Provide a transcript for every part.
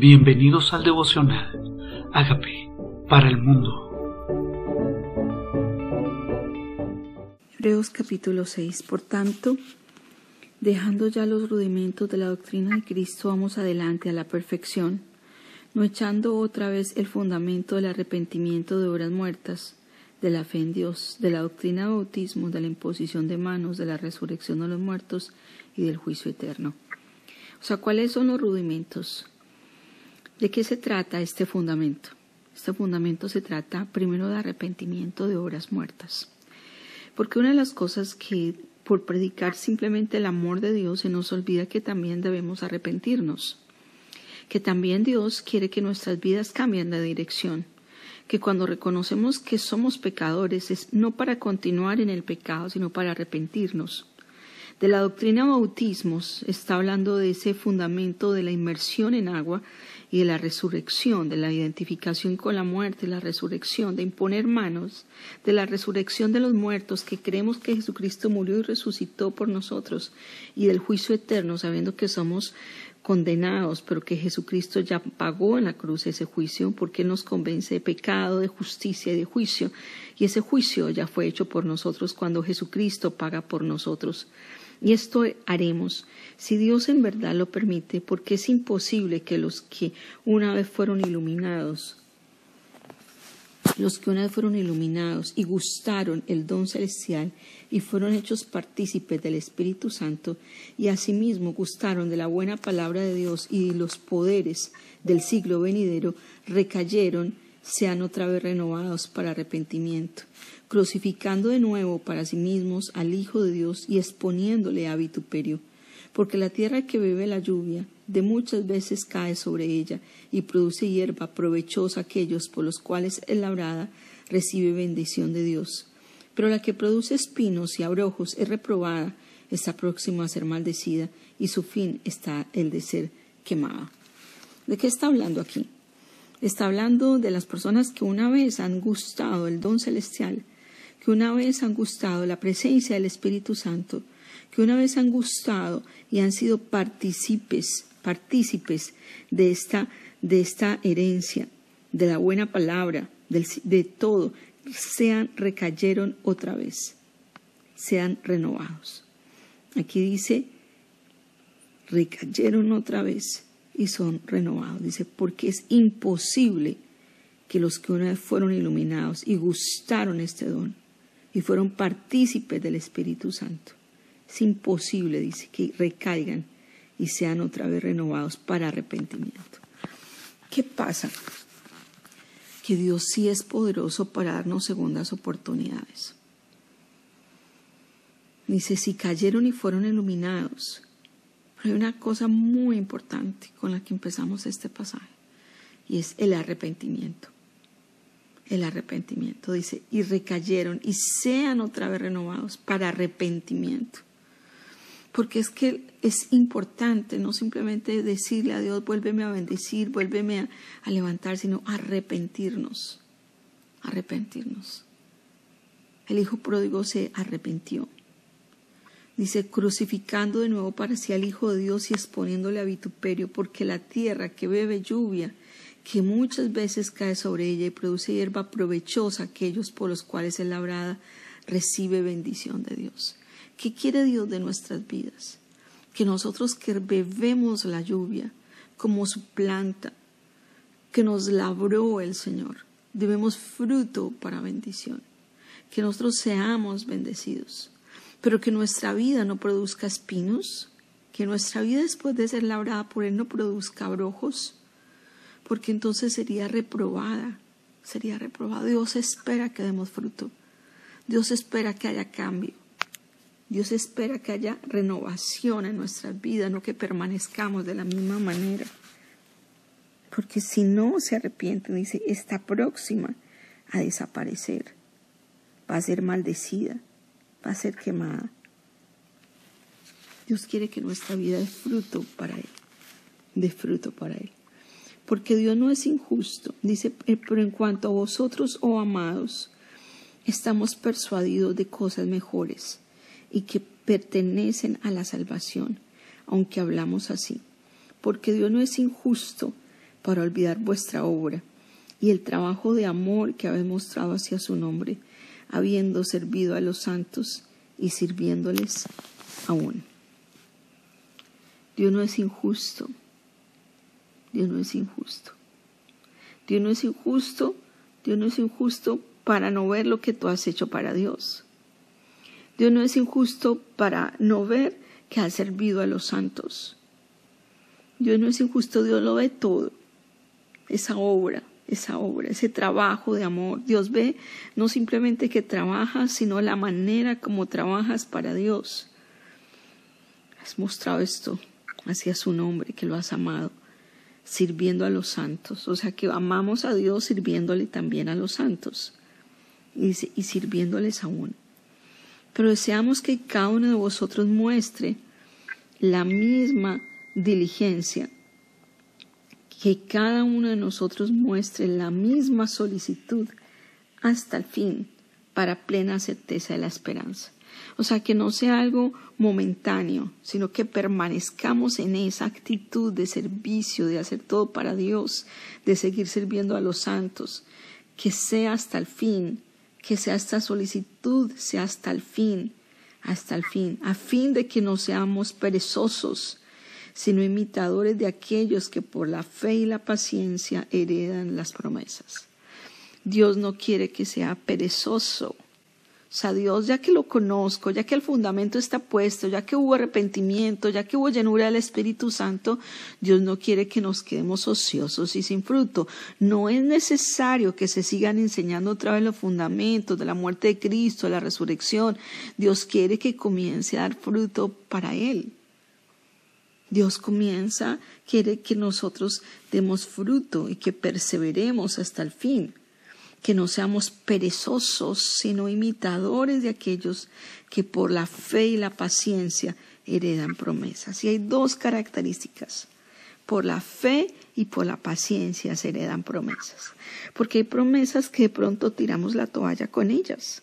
Bienvenidos al devocional. Hágame para el mundo. Hebreos capítulo 6. Por tanto, dejando ya los rudimentos de la doctrina de Cristo, vamos adelante a la perfección, no echando otra vez el fundamento del arrepentimiento de obras muertas, de la fe en Dios, de la doctrina de bautismo, de la imposición de manos, de la resurrección de los muertos y del juicio eterno. O sea, ¿cuáles son los rudimentos? ¿De qué se trata este fundamento? Este fundamento se trata primero de arrepentimiento de obras muertas. Porque una de las cosas que por predicar simplemente el amor de Dios se nos olvida que también debemos arrepentirnos, que también Dios quiere que nuestras vidas cambien de dirección, que cuando reconocemos que somos pecadores es no para continuar en el pecado, sino para arrepentirnos. De la doctrina bautismos está hablando de ese fundamento de la inmersión en agua y de la resurrección, de la identificación con la muerte, la resurrección, de imponer manos, de la resurrección de los muertos, que creemos que Jesucristo murió y resucitó por nosotros, y del juicio eterno, sabiendo que somos condenados, pero que Jesucristo ya pagó en la cruz ese juicio, porque nos convence de pecado, de justicia y de juicio, y ese juicio ya fue hecho por nosotros cuando Jesucristo paga por nosotros. Y esto haremos. Si Dios en verdad lo permite, porque es imposible que los que una vez fueron iluminados, los que una vez fueron iluminados y gustaron el don celestial y fueron hechos partícipes del Espíritu Santo y asimismo gustaron de la buena palabra de Dios y los poderes del siglo venidero, recayeron, sean otra vez renovados para arrepentimiento crucificando de nuevo para sí mismos al Hijo de Dios y exponiéndole a vituperio, porque la tierra que bebe la lluvia de muchas veces cae sobre ella y produce hierba provechosa aquellos por los cuales es labrada recibe bendición de Dios. Pero la que produce espinos y abrojos es reprobada, está próxima a ser maldecida y su fin está el de ser quemada. ¿De qué está hablando aquí? Está hablando de las personas que una vez han gustado el don celestial, que una vez han gustado la presencia del Espíritu Santo, que una vez han gustado y han sido partícipes, partícipes de esta, de esta herencia, de la buena palabra, de todo, sean recayeron otra vez, sean renovados. Aquí dice, recayeron otra vez y son renovados. Dice, porque es imposible que los que una vez fueron iluminados y gustaron este don y fueron partícipes del Espíritu Santo. Es imposible, dice, que recaigan y sean otra vez renovados para arrepentimiento. ¿Qué pasa? Que Dios sí es poderoso para darnos segundas oportunidades. Dice, si cayeron y fueron iluminados. Hay una cosa muy importante con la que empezamos este pasaje y es el arrepentimiento el arrepentimiento. Dice, y recayeron y sean otra vez renovados para arrepentimiento. Porque es que es importante no simplemente decirle a Dios, vuélveme a bendecir, vuélveme a, levantar, sino arrepentirnos, arrepentirnos. El hijo pródigo se arrepintió. Dice, crucificando de nuevo para sí al Hijo de Dios y exponiéndole a vituperio, porque la tierra que bebe lluvia que muchas veces cae sobre ella y produce hierba provechosa aquellos por los cuales es labrada, recibe bendición de Dios. ¿Qué quiere Dios de nuestras vidas? Que nosotros que bebemos la lluvia como su planta, que nos labró el Señor, debemos fruto para bendición, que nosotros seamos bendecidos, pero que nuestra vida no produzca espinos, que nuestra vida después de ser labrada por Él no produzca abrojos, porque entonces sería reprobada, sería reprobada. Dios espera que demos fruto, Dios espera que haya cambio, Dios espera que haya renovación en nuestras vidas, no que permanezcamos de la misma manera. Porque si no se arrepienten, dice, está próxima a desaparecer, va a ser maldecida, va a ser quemada. Dios quiere que nuestra vida dé fruto para Él, dé fruto para Él porque Dios no es injusto. Dice, eh, pero en cuanto a vosotros, oh amados, estamos persuadidos de cosas mejores y que pertenecen a la salvación, aunque hablamos así. Porque Dios no es injusto para olvidar vuestra obra y el trabajo de amor que habéis mostrado hacia su nombre, habiendo servido a los santos y sirviéndoles aún. Dios no es injusto. Dios no es injusto. Dios no es injusto. Dios no es injusto para no ver lo que tú has hecho para Dios. Dios no es injusto para no ver que has servido a los santos. Dios no es injusto, Dios lo ve todo. Esa obra, esa obra, ese trabajo de amor. Dios ve no simplemente que trabajas, sino la manera como trabajas para Dios. Has mostrado esto hacia su nombre, que lo has amado, sirviendo a los santos. O sea que amamos a Dios sirviéndole también a los santos y, sirviéndoles aún. Pero deseamos que cada uno de vosotros muestre la misma diligencia, que cada uno de nosotros muestre la misma solicitud hasta el fin para plena certeza de la esperanza. O sea, que no sea algo momentáneo, sino que permanezcamos en esa actitud de servicio, de hacer todo para Dios, de seguir sirviendo a los santos, que sea hasta el fin, que sea esta solicitud, sea hasta el fin, hasta el fin, a fin de que no seamos perezosos, sino imitadores de aquellos que por la fe y la paciencia heredan las promesas. Dios no quiere que sea perezoso, o sea, Dios, ya que lo conozco, ya que el fundamento está puesto, ya que hubo arrepentimiento, ya que hubo llenura del Espíritu Santo, Dios no quiere que nos quedemos ociosos y sin fruto. No es necesario que se sigan enseñando otra vez los fundamentos de la muerte de Cristo, de la resurrección. Dios quiere que comience a dar fruto para Él. Dios comienza, quiere que nosotros demos fruto y que perseveremos hasta el fin que no seamos perezosos, sino imitadores de aquellos que por la fe y la paciencia heredan promesas. Y hay dos características. Por la fe y por la paciencia se heredan promesas. Porque hay promesas que de pronto tiramos la toalla con ellas.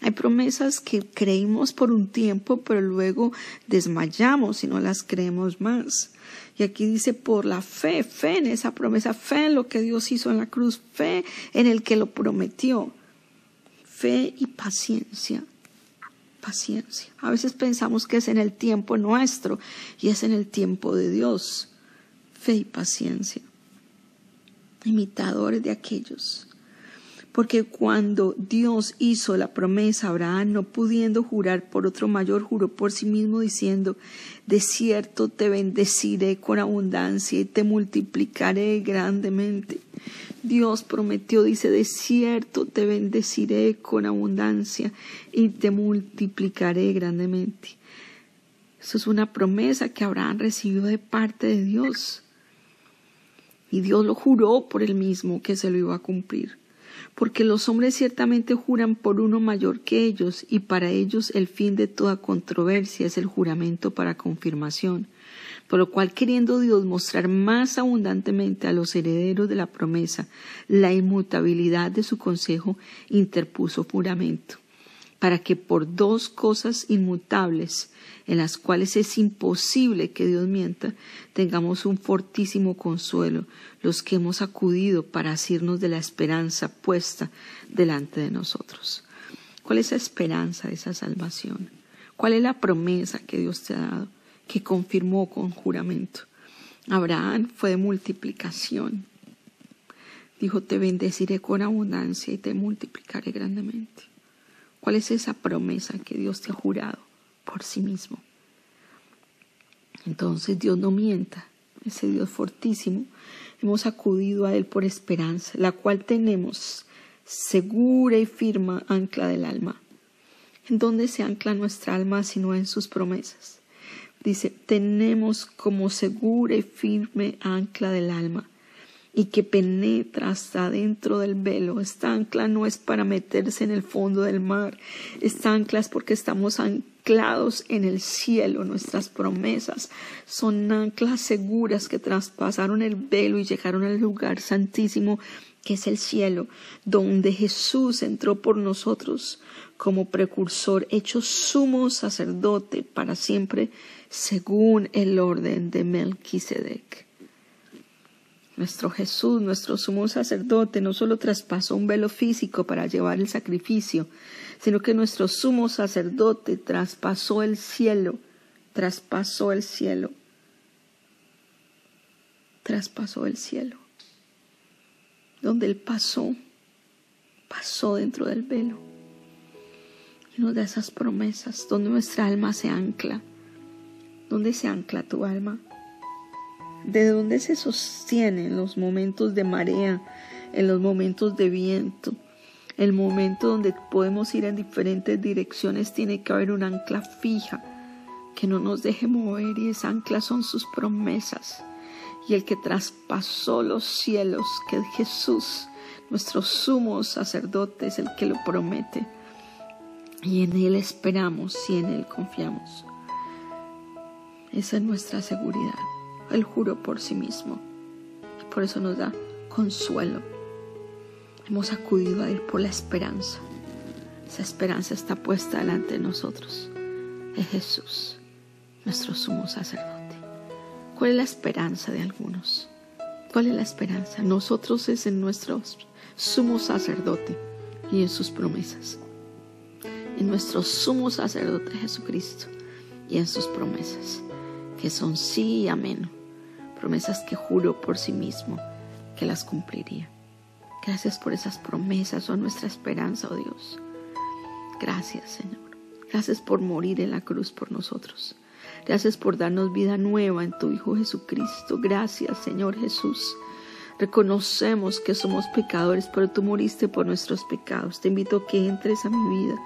Hay promesas que creímos por un tiempo, pero luego desmayamos y no las creemos más. Y aquí dice por la fe, fe en esa promesa, fe en lo que Dios hizo en la cruz, fe en el que lo prometió. Fe y paciencia. Paciencia. A veces pensamos que es en el tiempo nuestro y es en el tiempo de Dios. Fe y paciencia. Imitadores de aquellos porque cuando Dios hizo la promesa a Abraham, no pudiendo jurar por otro mayor, juró por sí mismo diciendo, de cierto te bendeciré con abundancia y te multiplicaré grandemente. Dios prometió, dice, de cierto te bendeciré con abundancia y te multiplicaré grandemente. Eso es una promesa que Abraham recibió de parte de Dios. Y Dios lo juró por él mismo que se lo iba a cumplir porque los hombres ciertamente juran por uno mayor que ellos, y para ellos el fin de toda controversia es el juramento para confirmación. Por lo cual, queriendo Dios mostrar más abundantemente a los herederos de la promesa la inmutabilidad de su consejo, interpuso juramento, para que por dos cosas inmutables, en las cuales es imposible que Dios mienta, tengamos un fortísimo consuelo, los que hemos acudido para asirnos de la esperanza puesta delante de nosotros. ¿Cuál es la esperanza esa salvación? ¿Cuál es la promesa que Dios te ha dado, que confirmó con juramento? Abraham fue de multiplicación. Dijo, te bendeciré con abundancia y te multiplicaré grandemente. ¿Cuál es esa promesa que Dios te ha jurado? por sí mismo. Entonces Dios no mienta, ese Dios fortísimo, hemos acudido a Él por esperanza, la cual tenemos segura y firme ancla del alma. ¿En dónde se ancla nuestra alma sino en sus promesas? Dice, tenemos como segura y firme ancla del alma y que penetra hasta dentro del velo. Esta ancla no es para meterse en el fondo del mar. Esta ancla es porque estamos anclados en el cielo. Nuestras promesas son anclas seguras que traspasaron el velo y llegaron al lugar santísimo que es el cielo, donde Jesús entró por nosotros como precursor, hecho sumo sacerdote para siempre, según el orden de Melquisedec. Nuestro Jesús, nuestro sumo sacerdote, no solo traspasó un velo físico para llevar el sacrificio, sino que nuestro sumo sacerdote traspasó el cielo, traspasó el cielo, traspasó el cielo. Donde Él pasó, pasó dentro del velo. Y nos da esas promesas, donde nuestra alma se ancla. ¿Dónde se ancla tu alma? ¿De dónde se sostiene en los momentos de marea, en los momentos de viento? El momento donde podemos ir en diferentes direcciones tiene que haber un ancla fija que no nos deje mover y esa ancla son sus promesas. Y el que traspasó los cielos, que es Jesús, nuestro sumo sacerdote, es el que lo promete. Y en Él esperamos y en Él confiamos. Esa es nuestra seguridad. Él juró por sí mismo. Por eso nos da consuelo. Hemos acudido a Él por la esperanza. Esa esperanza está puesta delante de nosotros. Es Jesús, nuestro sumo sacerdote. ¿Cuál es la esperanza de algunos? ¿Cuál es la esperanza? Nosotros es en nuestro sumo sacerdote y en sus promesas. En nuestro sumo sacerdote Jesucristo y en sus promesas, que son sí y amén promesas que juró por sí mismo que las cumpliría. Gracias por esas promesas, son nuestra esperanza, oh Dios. Gracias, Señor. Gracias por morir en la cruz por nosotros. Gracias por darnos vida nueva en tu Hijo Jesucristo. Gracias, Señor Jesús. Reconocemos que somos pecadores, pero tú moriste por nuestros pecados. Te invito a que entres a mi vida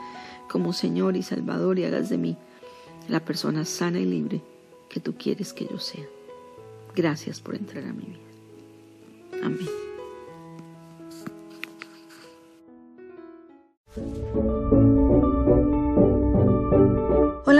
como Señor y Salvador y hagas de mí la persona sana y libre que tú quieres que yo sea. Gracias por entrar a mi vida. Amén.